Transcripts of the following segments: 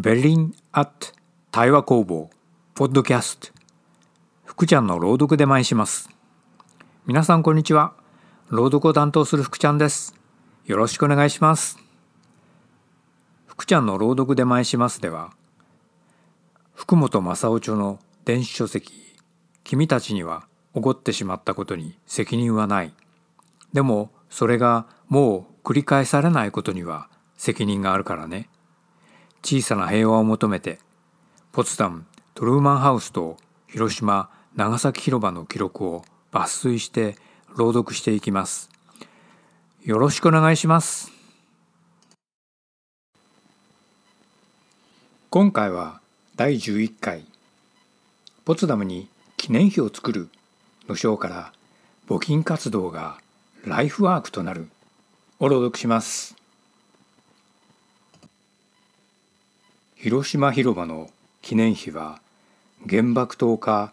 ベリン・アット対話工房ポッドキャスト福ちゃんの朗読で参します。皆さんこんにちは。朗読を担当する福ちゃんです。よろしくお願いします。福ちゃんの朗読で参しますでは福本正夫著の電子書籍君たちには起こってしまったことに責任はない。でもそれがもう繰り返されないことには責任があるからね。小さな平和を求めてポツダムトルーマンハウスと広島長崎広場の記録を抜粋して朗読していきます。よろしくお願いします。今回は第11回ポツダムに記念碑を作るの章から募金活動がライフワークとなる。を朗読します。広島広場の記念碑は原爆投下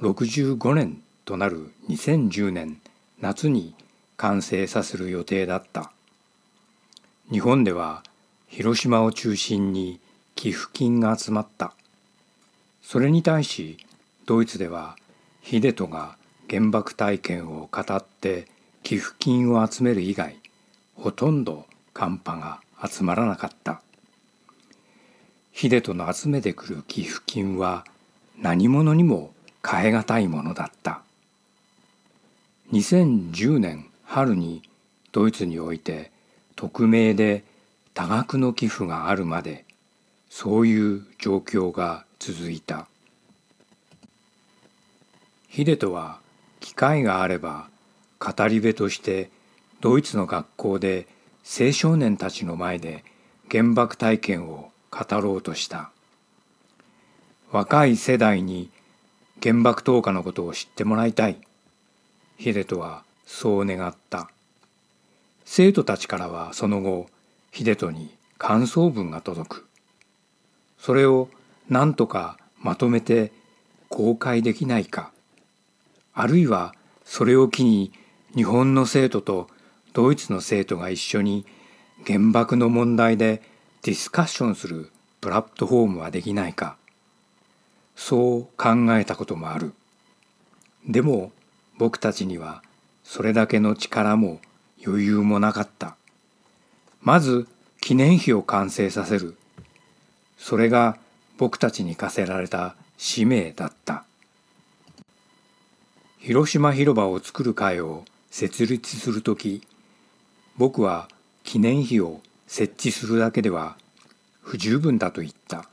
65年となる2010年夏に完成させる予定だった。日本では広島を中心に寄付金が集まった。それに対しドイツでは秀人が原爆体験を語って寄付金を集める以外ほとんどカンパが集まらなかった。秀人の集めてくる寄付金は何者にも代え難いものだった。2010年春にドイツにおいて匿名で多額の寄付があるまでそういう状況が続いた。秀人は機会があれば語り部としてドイツの学校で青少年たちの前で原爆体験を語ろうとした。若い世代に原爆投下のことを知ってもらいたい。秀人はそう願った。生徒たちからはその後秀人に感想文が届く。それを何とかまとめて公開できないか。あるいはそれを機に日本の生徒とドイツの生徒が一緒に原爆の問題でディスカッションするプラットフォームはできないか。そう考えたこともある。でも僕たちにはそれだけの力も余裕もなかった。まず記念碑を完成させる。それが僕たちに課せられた使命だった。広島広場を作る会を設立する時僕は記念碑を設置するだけでは不十分だと言った。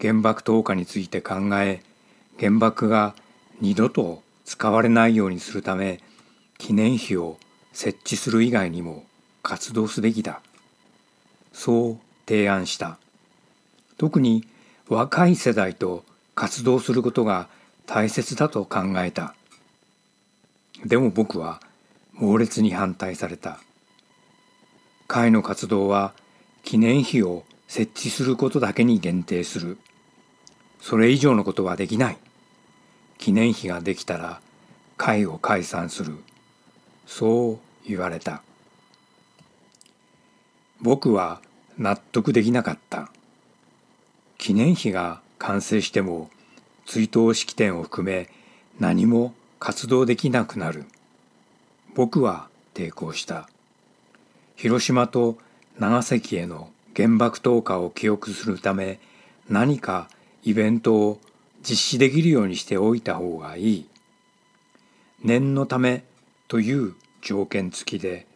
原爆投下について考え原爆が二度と使われないようにするため記念碑を設置する以外にも活動すべきだ。そう提案した。特に若い世代と活動することが大切だと考えた。でも僕は猛烈に反対された。会の活動は記念碑を設置することだけに限定する。それ以上のことはできない。記念碑ができたら会を解散する。そう言われた。僕は納得できなかった。記念碑が完成しても追悼式典を含め何も活動できなくなる。僕は抵抗した。広島と長崎への原爆投下を記憶するため何かイベントを実施できるようにしておいた方がいい。念のためという条件付きで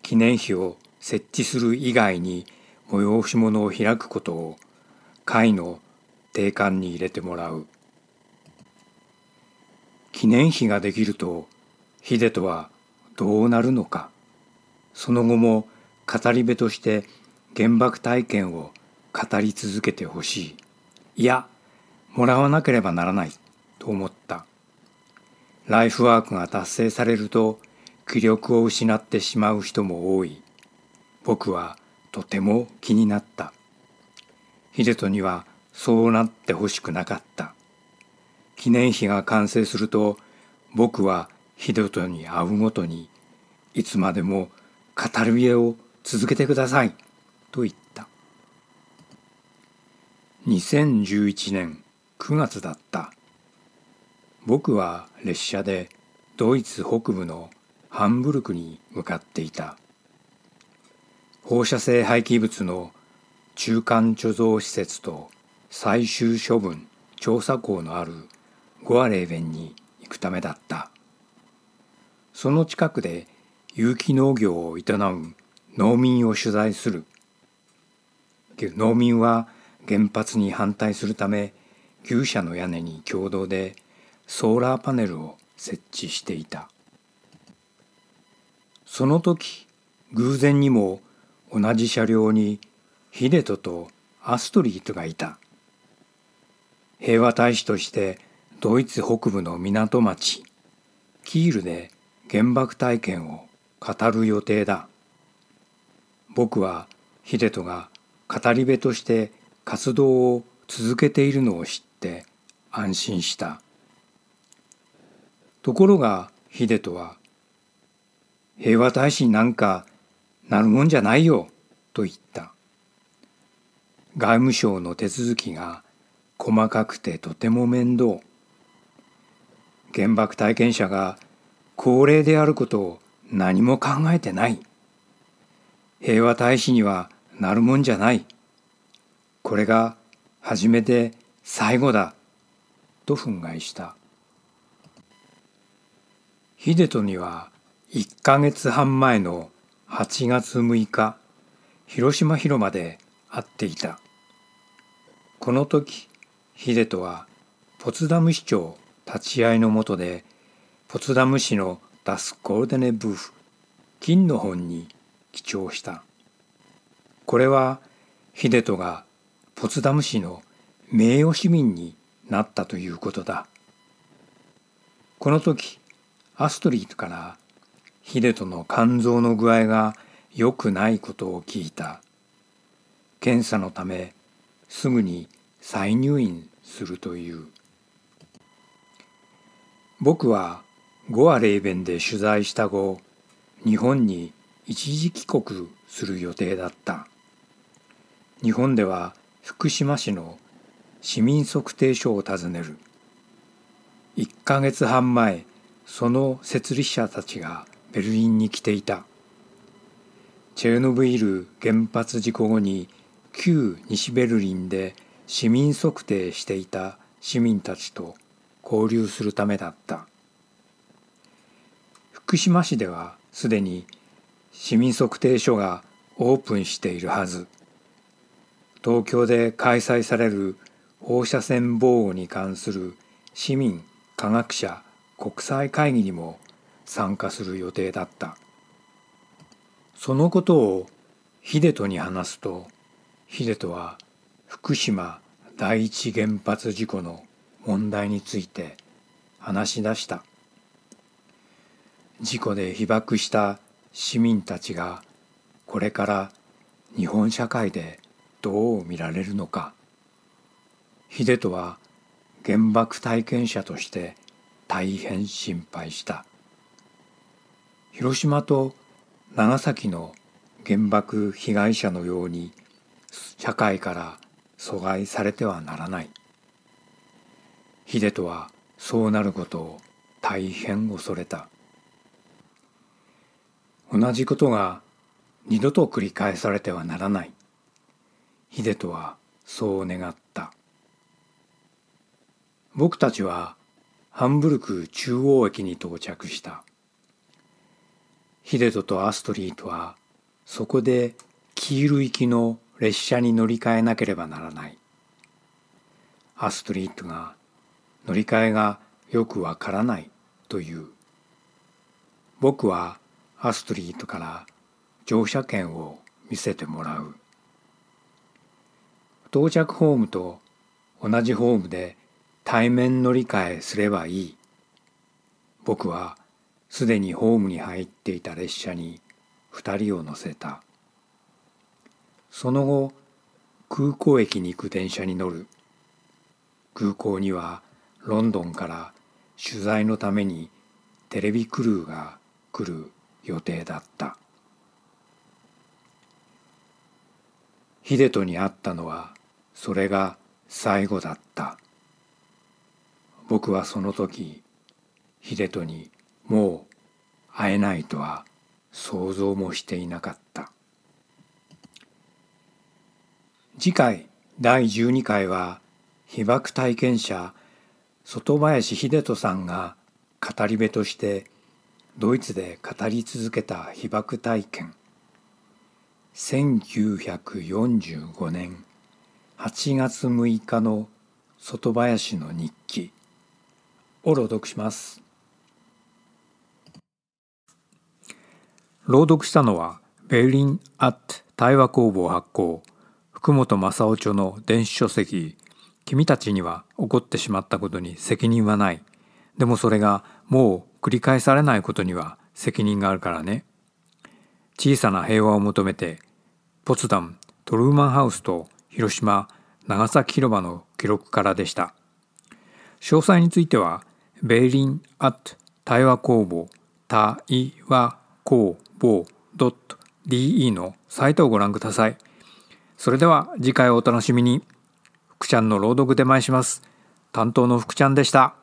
記念碑を設置する以外に催し物を開くことを会の定款に入れてもらう。記念碑ができると秀人はどうなるのか。その後も語り部として原爆体験を語り続けてほしい。いやもらわなければならないと思った。ライフワークが達成されると気力を失ってしまう人も多い。僕はとても気になった。秀人にはそうなってほしくなかった。記念碑が完成すると僕は秀人に会うごとにいつまでも語り部を続けてください」と言った。2011年9月だった。僕は列車でドイツ北部のハンブルクに向かっていた。放射性廃棄物の中間貯蔵施設と最終処分調査港のあるゴアレーベンに行くためだった。その近くで有機農業を営む農民を取材する。農民は原発に反対するため牛舎の屋根に共同でソーラーパネルを設置していた。その時偶然にも同じ車両にヒデトとアストリートがいた。平和大使としてドイツ北部の港町キールで原爆体験を語る予定だ。僕は秀人が語り部として活動を続けているのを知って安心した。ところが秀人は「平和大使になんかなるもんじゃないよ」と言った。外務省の手続きが細かくてとても面倒。原爆体験者が高齢であることを何も考えてない。平和大使にはなるもんじゃない。これが初めて最後だ。と憤慨した。秀人には1ヶ月半前の8月6日広島広場で会っていた。この時秀人はポツダム市長立ち会いのもとでポツダム市のダス・ゴルデネ・ブーフ金の本に記帳した。これは秀人がポツダム市の名誉市民になったということだ。この時アストリートから秀人の肝臓の具合が良くないことを聞いた。検査のためすぐに再入院するという。僕はゴアレーベンで取材した後日本に一時帰国する予定だった。日本では福島市の市民測定所を訪ねる。1ヶ月半前その設立者たちがベルリンに来ていた。チェルノブイル原発事故後に旧西ベルリンで市民測定していた市民たちと交流するためだった。福島市ではすでに市民測定所がオープンしているはず。東京で開催される放射線防護に関する市民科学者国際会議にも参加する予定だった。そのことを秀人に話すと秀人は福島第一原発事故の問題について話し出した。事故で被爆した市民たちがこれから日本社会でどう見られるのか。秀人は原爆体験者として大変心配した。広島と長崎の原爆被害者のように社会から阻害されてはならない。秀人はそうなることを大変恐れた。同じことが二度と繰り返されてはならない。秀人はそう願った。僕たちはハンブルク中央駅に到着した。秀人とアストリートはそこでキール行きの列車に乗り換えなければならない。アストリートが乗り換えがよくわからないという。僕はアストリートから乗車券を見せてもらう。到着ホームと同じホームで対面乗り換えすればいい。僕はすでにホームに入っていた列車に二人を乗せた。その後空港駅に行く電車に乗る。空港にはロンドンから取材のためにテレビクルーが来る。予定だった。秀人に会ったのはそれが最後だった。僕はその時秀人にもう会えないとは想像もしていなかった。次回第12回は被爆体験者外林秀人さんが語り部としてドイツで語り続けた被爆体験。1945年8月6日の外林の日記。を朗読します。朗読したのはベルリン・アット対話工房発行福本正夫著の電子書籍君たちには起こってしまったことに責任はない。でもそれがもう繰り返されないことには責任があるからね。小さな平和を求めてポツダムトルーマンハウスと広島長崎広場の記録からでした。詳細についてはベーリン・アット対話工房対話工房 .de のサイトをご覧ください。それでは次回をお楽しみに。福ちゃんの朗読で参します。担当の福ちゃんでした。